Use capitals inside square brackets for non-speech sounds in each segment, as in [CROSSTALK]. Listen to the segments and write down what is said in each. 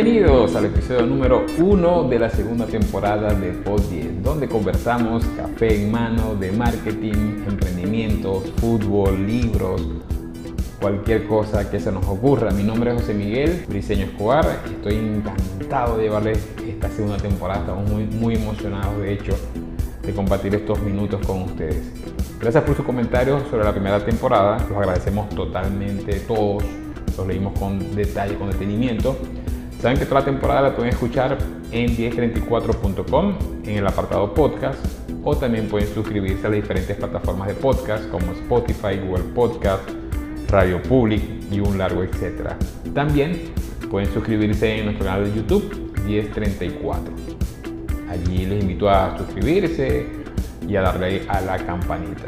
Bienvenidos al episodio número 1 de la segunda temporada de Pod 10, donde conversamos café en mano de marketing, emprendimiento, fútbol, libros, cualquier cosa que se nos ocurra. Mi nombre es José Miguel Briseño Escobar estoy encantado de llevarles esta segunda temporada. Estamos muy, muy emocionados, de hecho, de compartir estos minutos con ustedes. Gracias por sus comentarios sobre la primera temporada, los agradecemos totalmente todos, los leímos con detalle, con detenimiento. Saben que toda la temporada la pueden escuchar en 1034.com en el apartado podcast o también pueden suscribirse a las diferentes plataformas de podcast como Spotify, Google Podcast, Radio Public y un largo etcétera. También pueden suscribirse en nuestro canal de YouTube 1034. Allí les invito a suscribirse y a darle a la campanita.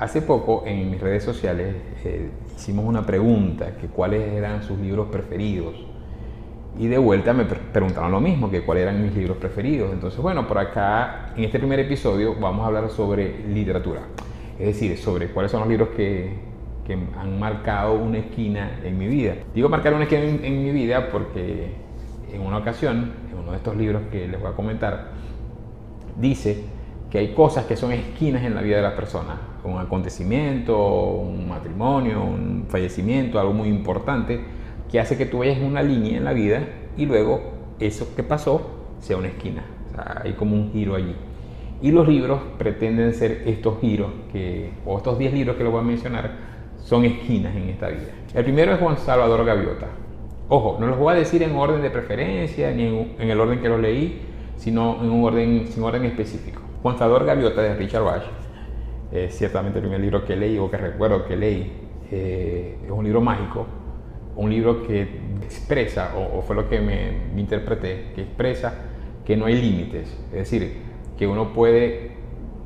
Hace poco en mis redes sociales eh, hicimos una pregunta, que cuáles eran sus libros preferidos. Y de vuelta me preguntaron lo mismo, que cuáles eran mis libros preferidos. Entonces, bueno, por acá, en este primer episodio, vamos a hablar sobre literatura. Es decir, sobre cuáles son los libros que, que han marcado una esquina en mi vida. Digo marcar una esquina en, mi vida porque en una ocasión, en uno de estos libros que les voy a comentar, dice que hay cosas que son esquinas en la vida de la persona. Un acontecimiento, un matrimonio, un fallecimiento, algo muy importante, que hace que tú vayas una línea en la vida y luego eso que pasó sea una esquina. hay como un giro allí. Y los libros pretenden ser estos giros, que, o estos 10 libros que les voy a mencionar, son esquinas en esta vida. El primero es Juan Salvador Gaviota. Ojo, no los voy a decir en orden de preferencia ni en, el orden que los leí, sino en un orden, sin orden específico. Juan Salvador Gaviota de Richard Bach es ciertamente el primer libro que leí o que recuerdo que leí. Eh, es un libro mágico, un libro que expresa, o, fue lo que me, interpreté, que expresa que no hay límites. Es decir, que uno puede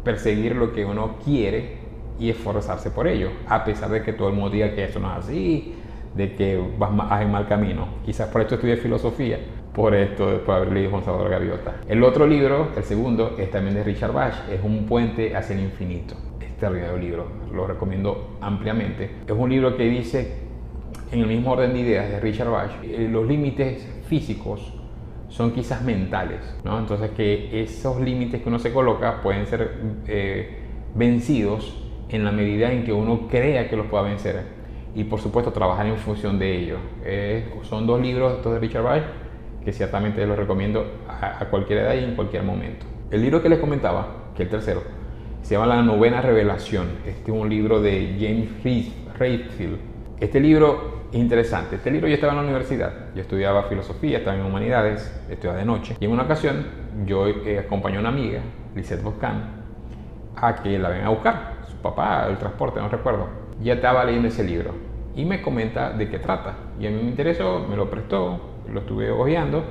perseguir lo que uno quiere y esforzarse por ello, a pesar de que todo el mundo diga que eso no es así, de que vas en mal camino. Quizás por esto estudié filosofía, por esto, por haber leído Juan Salvador Gaviota. El otro libro, el segundo, es también de Richard Bach, es Un puente hacia el infinito. Este libro, lo recomiendo ampliamente. Es un libro que dice, en el mismo orden de ideas de Richard Bach, eh, los límites físicos son quizás mentales, ¿no? Entonces que esos límites que uno se coloca pueden ser eh, vencidos en la medida en que uno crea que los pueda vencer y por supuesto trabajar en función de ello. son dos libros estos de Richard Bach que ciertamente los recomiendo a, cualquier edad y en cualquier momento. El libro que les comentaba, que es el tercero, se llama La novena revelación. Este es un libro de James Redfield. Este libro interesante. Este libro yo estaba en la universidad, yo estudiaba filosofía, estaba en humanidades, estudiaba de noche. Y en una ocasión yo eh, acompañé a una amiga, Lisette Boscan, a que la venga a buscar papá, el transporte, no recuerdo, ya estaba leyendo ese libro y me comenta de qué trata. Y a mí me interesó, me lo prestó, lo estuve hojeando,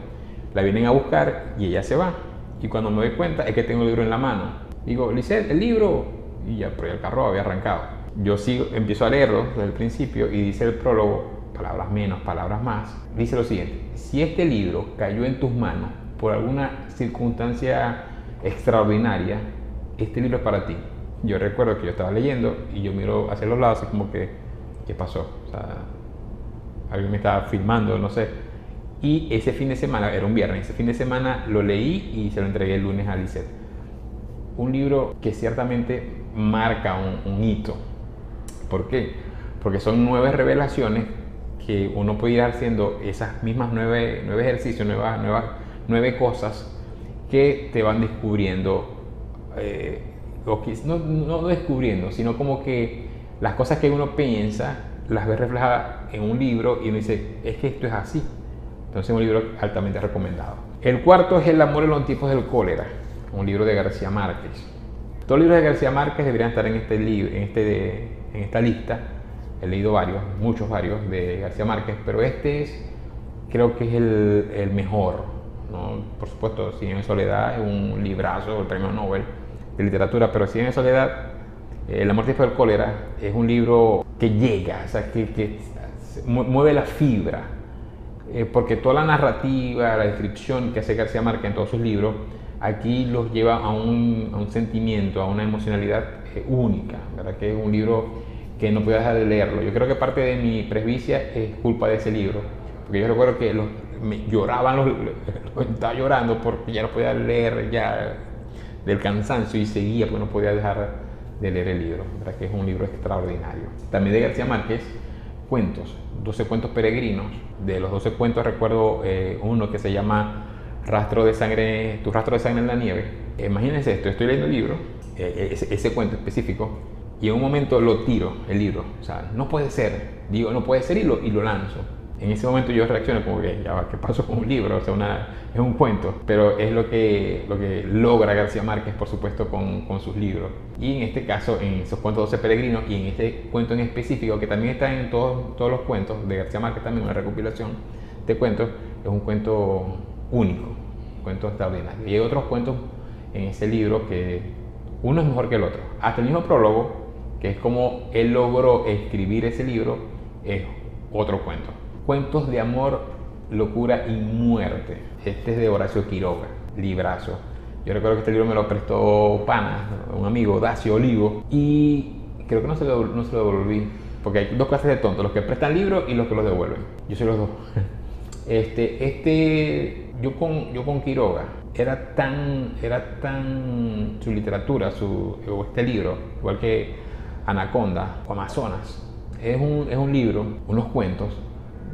la vienen a buscar y ella se va. Y cuando me doy cuenta es que tengo el libro en la mano. Digo, Lisette, el libro. Y ya, pero el carro había arrancado. Yo sigo, empiezo a leerlo desde el principio y dice el prólogo, palabras menos, palabras más. Dice lo siguiente, si este libro cayó en tus manos por alguna circunstancia extraordinaria, este libro es para ti yo recuerdo que yo estaba leyendo y yo miro hacia los lados y como que, ¿qué pasó? O sea, alguien me estaba filmando, no sé. Y ese fin de semana, era un viernes, ese fin de semana lo leí y se lo entregué el lunes a Lisette. Un libro que ciertamente marca un, hito. ¿Por qué? Porque son nueve revelaciones que uno puede ir haciendo esas mismas nueve, nueve ejercicios, nuevas, nuevas, nueve cosas que te van descubriendo eh, no, no descubriendo, sino como que las cosas que uno piensa las ve reflejadas en un libro y uno dice, es que esto es así. Entonces es un libro altamente recomendado. El cuarto es El amor en los tiempos del cólera, un libro de García Márquez. Todos los libros de García Márquez deberían estar en, este en, este en esta lista. He leído varios, muchos varios de García Márquez, pero este es, creo que es el, mejor. Por supuesto, Cien en Soledad es un librazo, el premio Nobel de literatura, pero si en soledad, eh, La muerte fue el cólera es un libro que llega, o sea, que, que mueve la fibra, eh, porque toda la narrativa, la descripción que hace García Márquez en todos sus libros, aquí los lleva a un, a un sentimiento, a una emocionalidad eh, única, ¿verdad? que es un libro que no puedo dejar de leerlo. Yo creo que parte de mi presbicia es culpa de ese libro, porque yo recuerdo que los, me lloraban los, [LAUGHS] estaba llorando porque ya no podía leer ya del cansancio y seguía porque no podía dejar de leer el libro, ¿verdad? que es un libro extraordinario. También de García Márquez, cuentos, 12 cuentos peregrinos. De los 12 cuentos recuerdo eh, uno que se llama Rastro de sangre, tu rastro de sangre en la nieve. Imagínense esto, estoy leyendo el libro, eh, ese, ese, cuento específico, y en un momento lo tiro, el libro. O sea, no puede ser, digo, no puede ser y lo, y lo lanzo en ese momento yo reacciono como que, ya ¿qué pasó con un libro? O sea, una, es un cuento, pero es lo que, lo que logra García Márquez, por supuesto, con, con sus libros. Y en este caso, en esos cuentos 12 peregrinos y en este cuento en específico, que también está en todos, todos los cuentos de García Márquez, también una recopilación de cuentos, es un cuento único, un cuento extraordinario. Y hay otros cuentos en ese libro que uno es mejor que el otro. Hasta el mismo prólogo, que es como él logró escribir ese libro, es otro cuento. Cuentos de amor, locura y muerte. Este es de Horacio Quiroga, librazo. Yo recuerdo que este libro me lo prestó Pana, un amigo, Dacio Olivo, y creo que no se, lo, no se lo devolví, porque hay dos clases de tontos, los que prestan libros y los que los devuelven. Yo soy los dos. [LAUGHS] Este, este, yo con, yo con Quiroga, era tan, era tan su literatura, su, este libro, igual que Anaconda o Amazonas, es un, es un libro, unos cuentos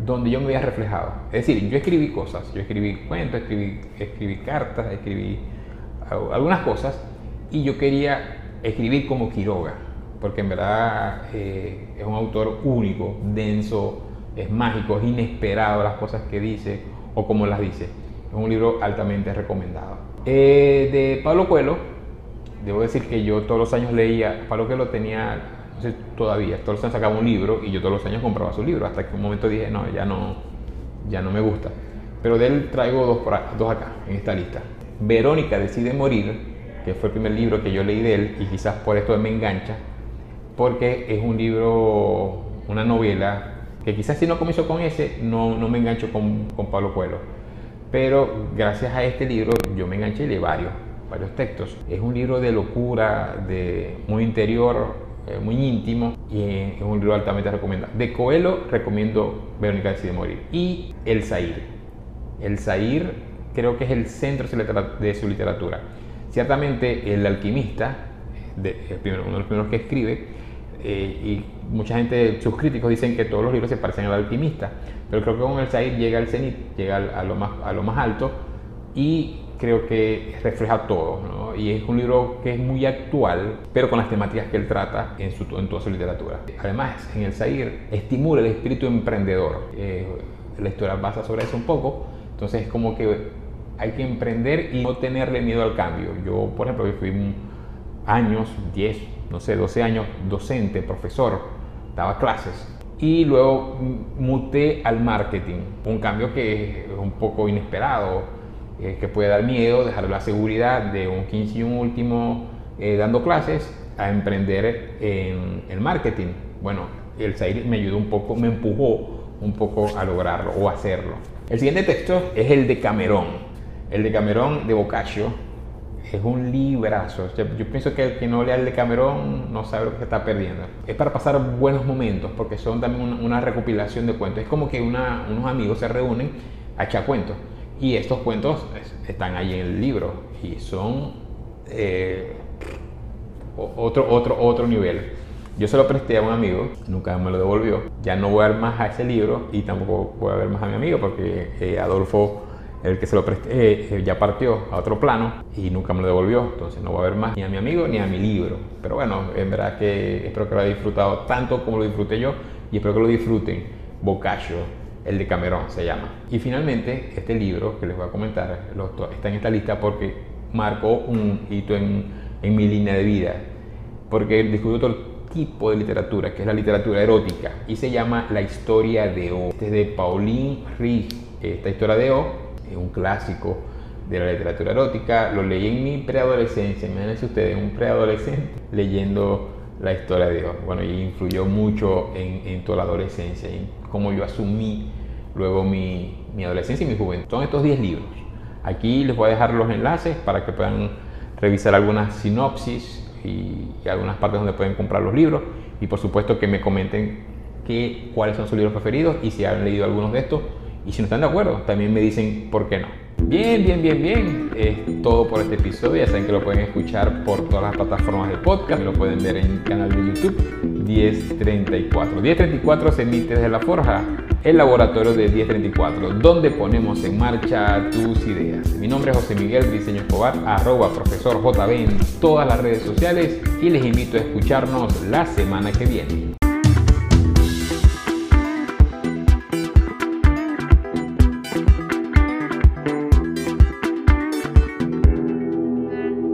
donde yo me había reflejado. Es decir, yo escribí cosas, yo escribí cuentos, escribí, escribí cartas, escribí algunas cosas y yo quería escribir como Quiroga, porque en verdad eh, es un autor único, denso, es mágico, es inesperado las cosas que dice o como las dice. Es un libro altamente recomendado. Eh, de Pablo Coelho, debo decir que yo todos los años leía, Pablo Coelho tenía todavía, todos los años sacaba un libro y yo todos los años compraba su libro, hasta que un momento dije, no, ya no, ya no me gusta. Pero de él traigo dos, dos acá, en esta lista. Verónica decide morir, que fue el primer libro que yo leí de él y quizás por esto me engancha, porque es un libro, una novela, que quizás si no comienzo con ese, no, no me engancho con, con Pablo Coelho. Pero gracias a este libro yo me enganché de varios, varios textos. Es un libro de locura, de muy interior, eh, muy íntimo y es un libro altamente recomendado. De Coelho recomiendo Verónica decide morir y El Zair. El Zair creo que es el centro de su literatura. Ciertamente El Alquimista, de, uno de los primeros que escribe, eh, y mucha gente, sus críticos dicen que todos los libros se parecen al alquimista, pero creo que con el Zair llega al cenit, llega a lo más, alto y creo que refleja todo, y es un libro que es muy actual, pero con las temáticas que él trata en, su, en toda su literatura. Además, en el Zair estimula el espíritu emprendedor. Eh, la historia basa sobre eso un poco, entonces es como que hay que emprender y no tenerle miedo al cambio. Yo, por ejemplo, yo fui años, 10, no sé, 12 años docente, profesor, daba clases y luego muté al marketing, un cambio que es un poco inesperado eh, que puede dar miedo, dejar la seguridad de un 15 y un último eh, dando clases a emprender en el marketing. Bueno, el Zaire me ayudó un poco, me empujó un poco a lograrlo o hacerlo. El siguiente texto es el de Camerón. El de Camerón de Boccaccio es un librazo. Yo pienso que el que no lea el de Camerón no sabe lo que está perdiendo. Es para pasar buenos momentos porque son también una, recopilación de cuentos. Es como que unos amigos se reúnen a echar cuentos. Y estos cuentos están ahí en el libro y son eh, otro, otro, otro nivel. Yo se lo presté a un amigo, nunca me lo devolvió. Ya no voy a ver más a ese libro y tampoco voy a ver más a mi amigo porque eh, Adolfo, el que se lo presté, eh, ya partió a otro plano y nunca me lo devolvió. Entonces no voy a ver más ni a mi amigo ni a mi libro. Pero bueno, en verdad que espero que lo haya disfrutado tanto como lo disfruté yo y espero que lo disfruten. Boccaccio el de Camerón se llama. Y finalmente, este libro que les voy a comentar está en esta lista porque marcó un hito en, en mi línea de vida, porque descubrí otro tipo de literatura, que es la literatura erótica, y se llama La historia de O. Este es de Pauline Ries. Esta historia de O un clásico de la literatura erótica, lo leí en mi preadolescencia, imagínense ustedes, un preadolescente leyendo la historia de Dios. Bueno, y influyó mucho en, en toda la adolescencia, y cómo yo asumí luego mi, mi adolescencia y mi juventud. Son estos 10 libros. Aquí les voy a dejar los enlaces para que puedan revisar algunas sinopsis y, algunas partes donde pueden comprar los libros. Y por supuesto que me comenten qué, cuáles son sus libros preferidos y si han leído algunos de estos Y si no están de acuerdo, también me dicen por qué no. Bien, bien, bien, bien. Es todo por este episodio. Ya saben que lo pueden escuchar por todas las plataformas de podcast. Lo pueden ver en el canal de YouTube 1034. 1034 se emite desde La Forja, el laboratorio de 1034, donde ponemos en marcha tus ideas. Mi nombre es José Miguel Diseño Escobar, arroba profesor JB en todas las redes sociales y les invito a escucharnos la semana que viene.